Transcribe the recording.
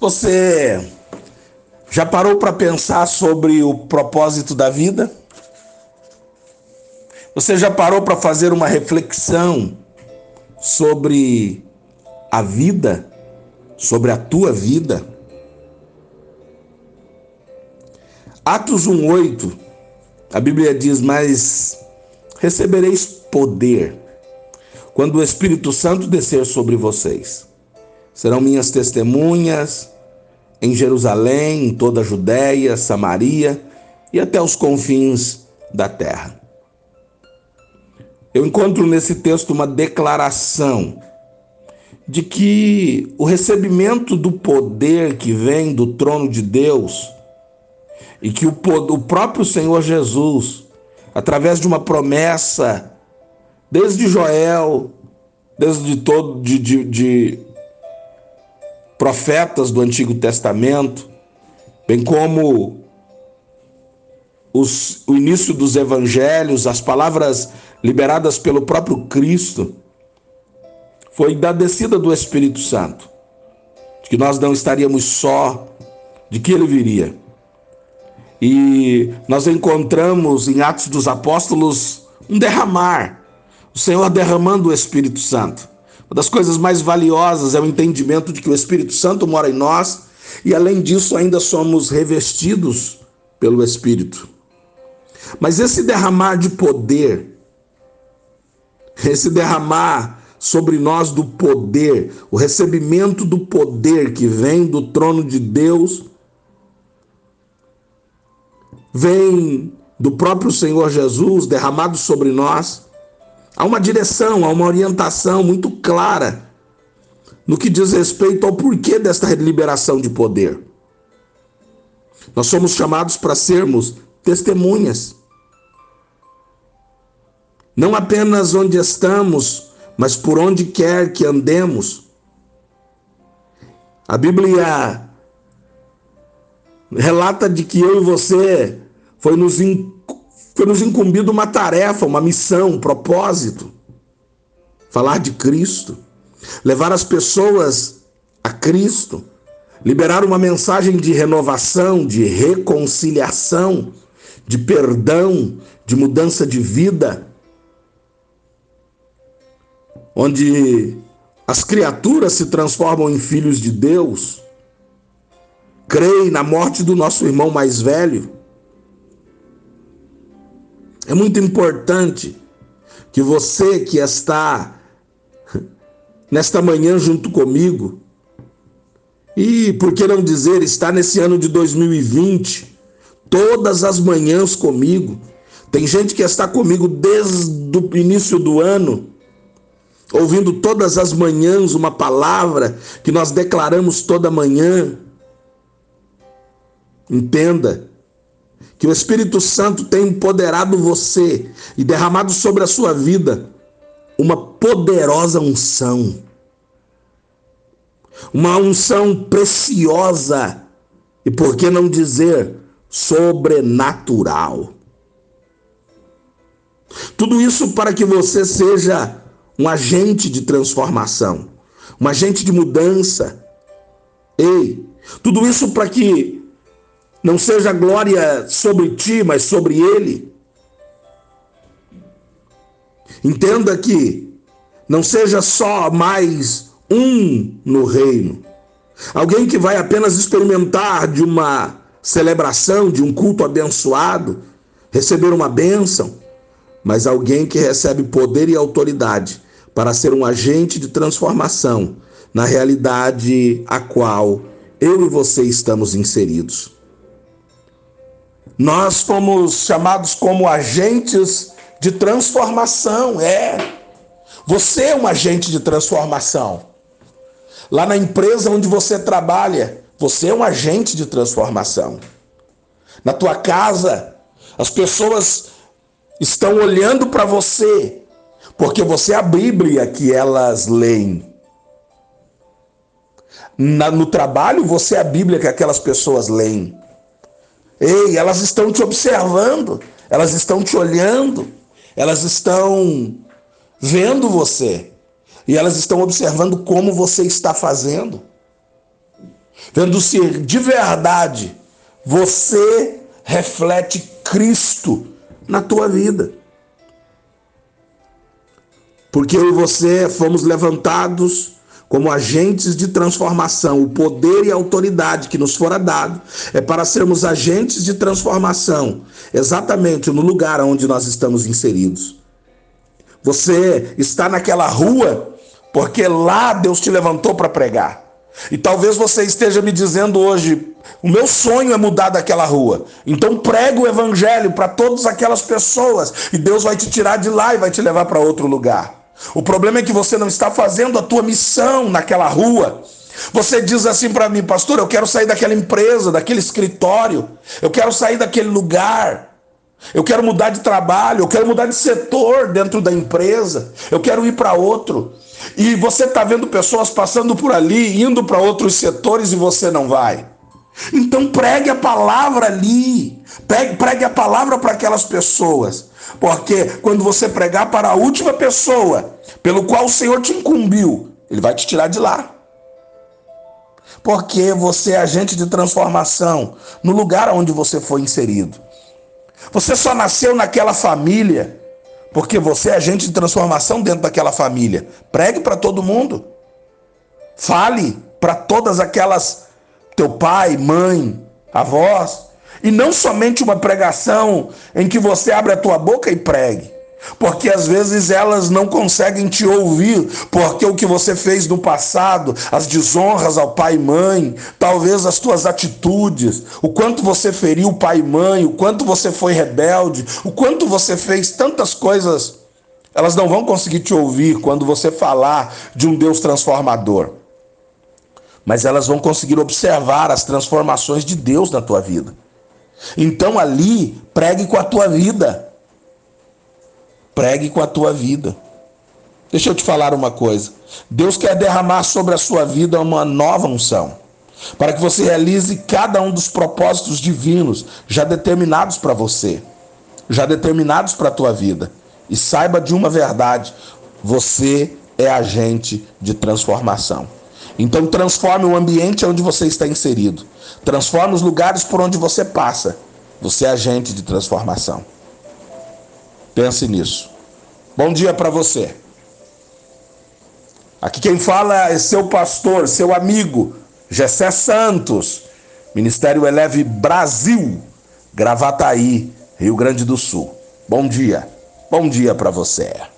Você já parou para pensar sobre o propósito da vida? Você já parou para fazer uma reflexão sobre a vida, sobre a tua vida? Atos 1:8, a Bíblia diz: "Mas recebereis poder quando o Espírito Santo descer sobre vocês. Serão minhas testemunhas em Jerusalém, em toda a Judéia, Samaria e até os confins da terra. Eu encontro nesse texto uma declaração de que o recebimento do poder que vem do trono de Deus e que o, o próprio Senhor Jesus, através de uma promessa, desde Joel, desde todo de, de, de profetas do Antigo Testamento, bem como os, o início dos evangelhos, as palavras liberadas pelo próprio Cristo, foi da descida do Espírito Santo, de que nós não estaríamos só, de que ele viria. E nós encontramos em Atos dos Apóstolos um derramar, o Senhor derramando o Espírito Santo. Uma das coisas mais valiosas é o entendimento de que o Espírito Santo mora em nós e, além disso, ainda somos revestidos pelo Espírito. Mas esse derramar de poder, esse derramar sobre nós do poder, o recebimento do poder que vem do trono de Deus, vem do próprio Senhor Jesus derramado sobre nós Há uma direção, há uma orientação muito clara no que diz respeito ao porquê desta liberação de poder. Nós somos chamados para sermos testemunhas. Não apenas onde estamos, mas por onde quer que andemos. A Bíblia relata de que eu e você foi nos foi nos incumbido uma tarefa, uma missão, um propósito. Falar de Cristo, levar as pessoas a Cristo, liberar uma mensagem de renovação, de reconciliação, de perdão, de mudança de vida, onde as criaturas se transformam em filhos de Deus, creem na morte do nosso irmão mais velho é muito importante que você que está nesta manhã junto comigo, e por que não dizer, está nesse ano de 2020, todas as manhãs comigo. Tem gente que está comigo desde o início do ano, ouvindo todas as manhãs uma palavra que nós declaramos toda manhã. Entenda, que o Espírito Santo tem empoderado você e derramado sobre a sua vida uma poderosa unção. Uma unção preciosa e por que não dizer sobrenatural. Tudo isso para que você seja um agente de transformação, um agente de mudança. Ei, tudo isso para que não seja glória sobre ti, mas sobre ele. Entenda que não seja só mais um no reino. Alguém que vai apenas experimentar de uma celebração, de um culto abençoado, receber uma bênção, mas alguém que recebe poder e autoridade para ser um agente de transformação na realidade a qual eu e você estamos inseridos. Nós fomos chamados como agentes de transformação, é. Você é um agente de transformação. Lá na empresa onde você trabalha, você é um agente de transformação. Na tua casa, as pessoas estão olhando para você, porque você é a Bíblia que elas leem. Na, no trabalho, você é a Bíblia que aquelas pessoas leem. Ei, elas estão te observando, elas estão te olhando, elas estão vendo você e elas estão observando como você está fazendo. vendo se de verdade você reflete Cristo na tua vida. Porque eu e você fomos levantados como agentes de transformação. O poder e a autoridade que nos fora dado é para sermos agentes de transformação, exatamente no lugar onde nós estamos inseridos. Você está naquela rua porque lá Deus te levantou para pregar. E talvez você esteja me dizendo hoje: o meu sonho é mudar daquela rua. Então prega o evangelho para todas aquelas pessoas e Deus vai te tirar de lá e vai te levar para outro lugar. O problema é que você não está fazendo a tua missão naquela rua. Você diz assim para mim, pastor, eu quero sair daquela empresa, daquele escritório, eu quero sair daquele lugar. Eu quero mudar de trabalho, eu quero mudar de setor dentro da empresa, eu quero ir para outro. E você está vendo pessoas passando por ali, indo para outros setores e você não vai. Então pregue a palavra ali, pregue, pregue a palavra para aquelas pessoas, porque quando você pregar para a última pessoa pelo qual o Senhor te incumbiu, Ele vai te tirar de lá. Porque você é agente de transformação no lugar onde você foi inserido. Você só nasceu naquela família porque você é agente de transformação dentro daquela família. Pregue para todo mundo. Fale para todas aquelas teu pai, mãe, avós, e não somente uma pregação em que você abre a tua boca e pregue. Porque às vezes elas não conseguem te ouvir, porque o que você fez no passado, as desonras ao pai e mãe, talvez as tuas atitudes, o quanto você feriu o pai e mãe, o quanto você foi rebelde, o quanto você fez tantas coisas, elas não vão conseguir te ouvir quando você falar de um Deus transformador. Mas elas vão conseguir observar as transformações de Deus na tua vida. Então ali, pregue com a tua vida. Pregue com a tua vida. Deixa eu te falar uma coisa. Deus quer derramar sobre a sua vida uma nova unção, para que você realize cada um dos propósitos divinos já determinados para você, já determinados para a tua vida. E saiba de uma verdade: você é agente de transformação. Então transforme o ambiente onde você está inserido. Transforme os lugares por onde você passa. Você é agente de transformação. Pense nisso. Bom dia para você. Aqui quem fala é seu pastor, seu amigo, Gessé Santos, Ministério Eleve Brasil, Gravataí, Rio Grande do Sul. Bom dia. Bom dia para você.